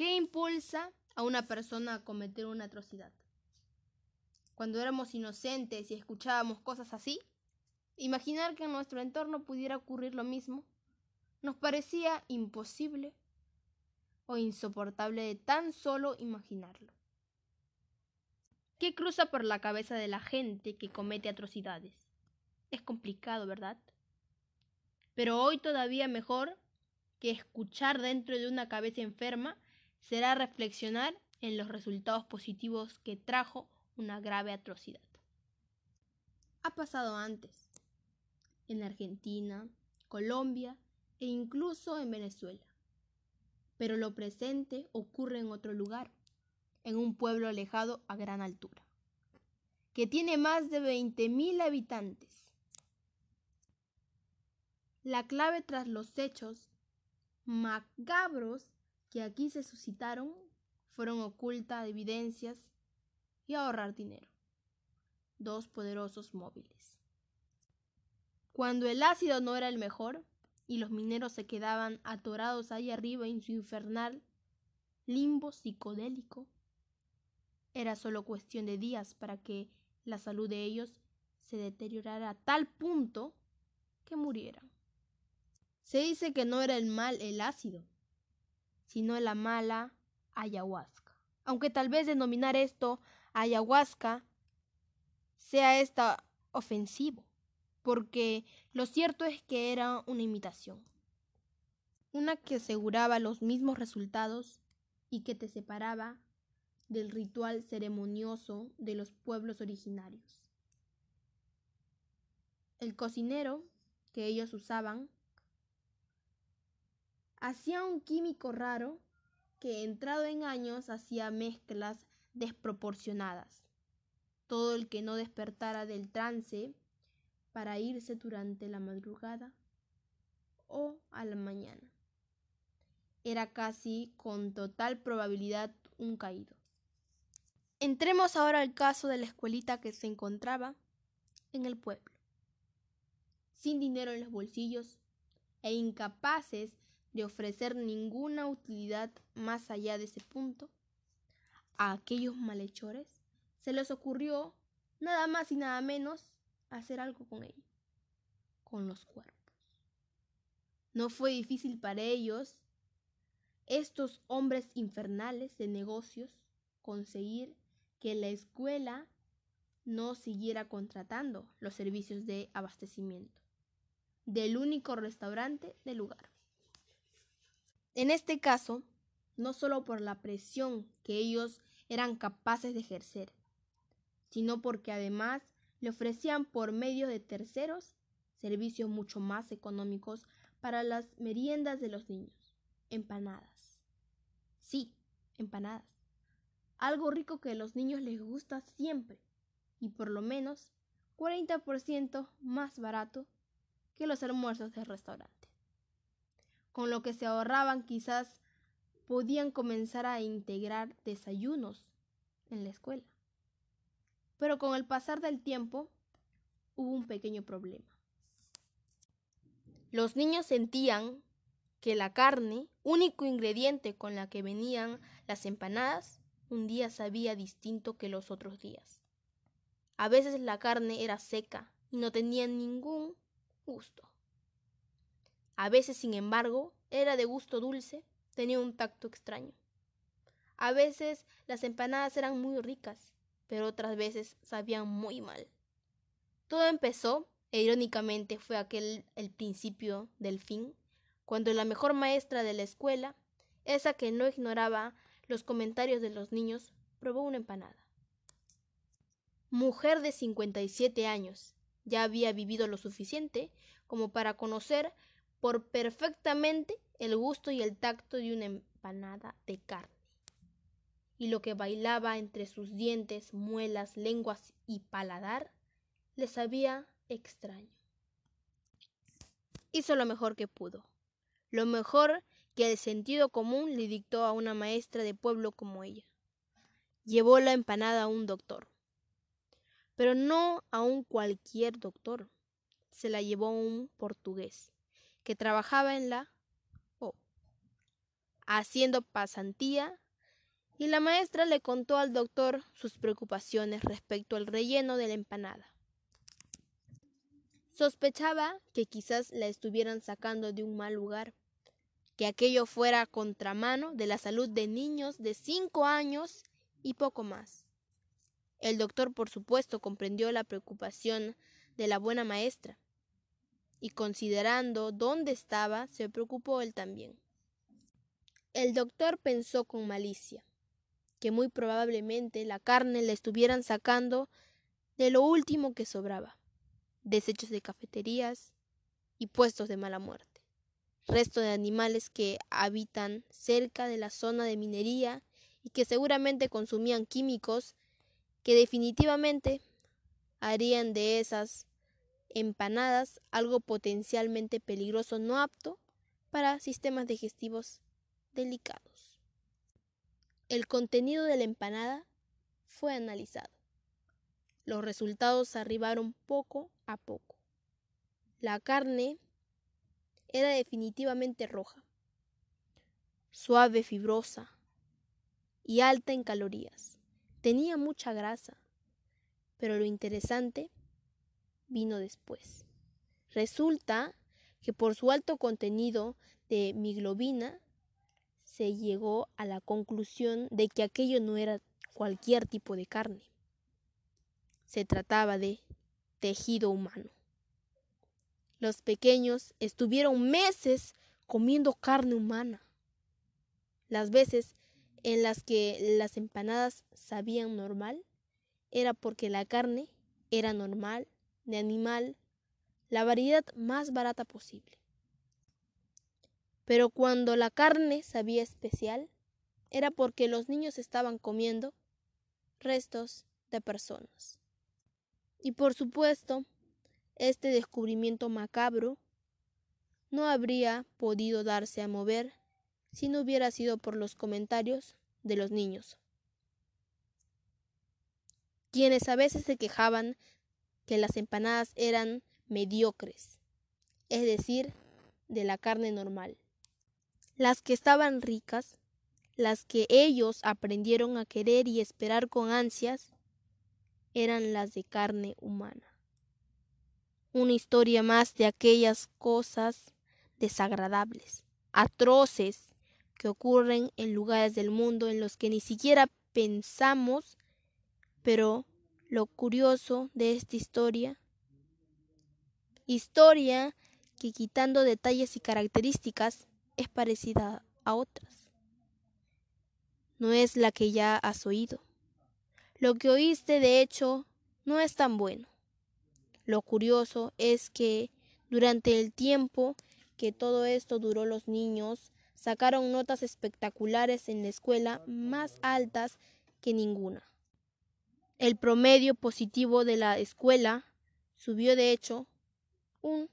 ¿Qué impulsa a una persona a cometer una atrocidad? Cuando éramos inocentes y escuchábamos cosas así, imaginar que en nuestro entorno pudiera ocurrir lo mismo nos parecía imposible o insoportable de tan solo imaginarlo. ¿Qué cruza por la cabeza de la gente que comete atrocidades? Es complicado, ¿verdad? Pero hoy todavía mejor que escuchar dentro de una cabeza enferma será reflexionar en los resultados positivos que trajo una grave atrocidad. Ha pasado antes, en Argentina, Colombia e incluso en Venezuela. Pero lo presente ocurre en otro lugar, en un pueblo alejado a gran altura, que tiene más de 20.000 habitantes. La clave tras los hechos macabros que aquí se suscitaron fueron ocultas evidencias y ahorrar dinero. Dos poderosos móviles. Cuando el ácido no era el mejor y los mineros se quedaban atorados ahí arriba en su infernal limbo psicodélico, era solo cuestión de días para que la salud de ellos se deteriorara a tal punto que murieran. Se dice que no era el mal el ácido, sino la mala ayahuasca. Aunque tal vez denominar esto ayahuasca sea esta ofensivo, porque lo cierto es que era una imitación, una que aseguraba los mismos resultados y que te separaba del ritual ceremonioso de los pueblos originarios. El cocinero que ellos usaban hacía un químico raro que entrado en años hacía mezclas desproporcionadas. Todo el que no despertara del trance para irse durante la madrugada o a la mañana. Era casi con total probabilidad un caído. Entremos ahora al caso de la escuelita que se encontraba en el pueblo, sin dinero en los bolsillos e incapaces de ofrecer ninguna utilidad más allá de ese punto, a aquellos malhechores se les ocurrió nada más y nada menos hacer algo con ellos, con los cuerpos. No fue difícil para ellos, estos hombres infernales de negocios, conseguir que la escuela no siguiera contratando los servicios de abastecimiento del único restaurante del lugar. En este caso, no solo por la presión que ellos eran capaces de ejercer, sino porque además le ofrecían por medio de terceros servicios mucho más económicos para las meriendas de los niños. Empanadas. Sí, empanadas. Algo rico que a los niños les gusta siempre y por lo menos 40% más barato que los almuerzos del restaurante con lo que se ahorraban quizás podían comenzar a integrar desayunos en la escuela. Pero con el pasar del tiempo hubo un pequeño problema. Los niños sentían que la carne, único ingrediente con la que venían las empanadas, un día sabía distinto que los otros días. A veces la carne era seca y no tenía ningún gusto. A veces, sin embargo, era de gusto dulce, tenía un tacto extraño. A veces las empanadas eran muy ricas, pero otras veces sabían muy mal. Todo empezó, e irónicamente fue aquel el principio del fin, cuando la mejor maestra de la escuela, esa que no ignoraba los comentarios de los niños, probó una empanada. Mujer de 57 años, ya había vivido lo suficiente como para conocer por perfectamente el gusto y el tacto de una empanada de carne. Y lo que bailaba entre sus dientes, muelas, lenguas y paladar le sabía extraño. Hizo lo mejor que pudo, lo mejor que el sentido común le dictó a una maestra de pueblo como ella. Llevó la empanada a un doctor, pero no a un cualquier doctor, se la llevó a un portugués que trabajaba en la O. haciendo pasantía y la maestra le contó al doctor sus preocupaciones respecto al relleno de la empanada. Sospechaba que quizás la estuvieran sacando de un mal lugar, que aquello fuera contramano de la salud de niños de cinco años y poco más. El doctor, por supuesto, comprendió la preocupación de la buena maestra, y considerando dónde estaba, se preocupó él también. El doctor pensó con malicia que muy probablemente la carne la estuvieran sacando de lo último que sobraba, desechos de cafeterías y puestos de mala muerte, resto de animales que habitan cerca de la zona de minería y que seguramente consumían químicos que definitivamente harían de esas empanadas algo potencialmente peligroso no apto para sistemas digestivos delicados. El contenido de la empanada fue analizado. Los resultados arribaron poco a poco. La carne era definitivamente roja, suave, fibrosa y alta en calorías. Tenía mucha grasa, pero lo interesante vino después. Resulta que por su alto contenido de miglobina se llegó a la conclusión de que aquello no era cualquier tipo de carne. Se trataba de tejido humano. Los pequeños estuvieron meses comiendo carne humana. Las veces en las que las empanadas sabían normal era porque la carne era normal, de animal, la variedad más barata posible. Pero cuando la carne sabía especial, era porque los niños estaban comiendo restos de personas. Y por supuesto, este descubrimiento macabro no habría podido darse a mover si no hubiera sido por los comentarios de los niños, quienes a veces se quejaban que las empanadas eran mediocres, es decir, de la carne normal. Las que estaban ricas, las que ellos aprendieron a querer y esperar con ansias, eran las de carne humana. Una historia más de aquellas cosas desagradables, atroces, que ocurren en lugares del mundo en los que ni siquiera pensamos, pero lo curioso de esta historia, historia que quitando detalles y características es parecida a otras. No es la que ya has oído. Lo que oíste, de hecho, no es tan bueno. Lo curioso es que durante el tiempo que todo esto duró los niños sacaron notas espectaculares en la escuela más altas que ninguna. El promedio positivo de la escuela subió de hecho un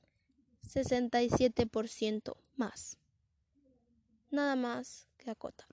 67% más nada más que acotar.